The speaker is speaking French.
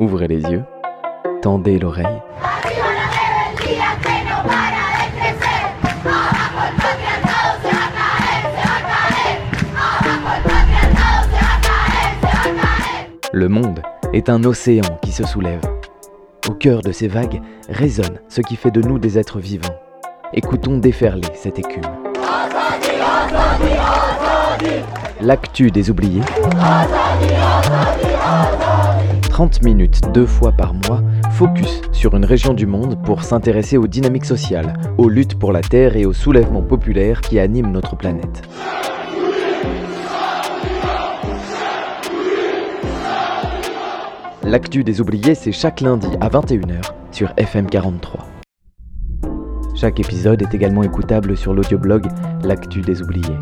Ouvrez les yeux, tendez l'oreille. Le monde est un océan qui se soulève. Au cœur de ces vagues résonne ce qui fait de nous des êtres vivants. Écoutons déferler cette écume. L'actu des oubliés. 30 minutes deux fois par mois, focus sur une région du monde pour s'intéresser aux dynamiques sociales, aux luttes pour la Terre et aux soulèvements populaires qui animent notre planète. L'actu des oubliés, c'est chaque lundi à 21h sur FM 43. Chaque épisode est également écoutable sur l'audioblog L'actu des oubliés.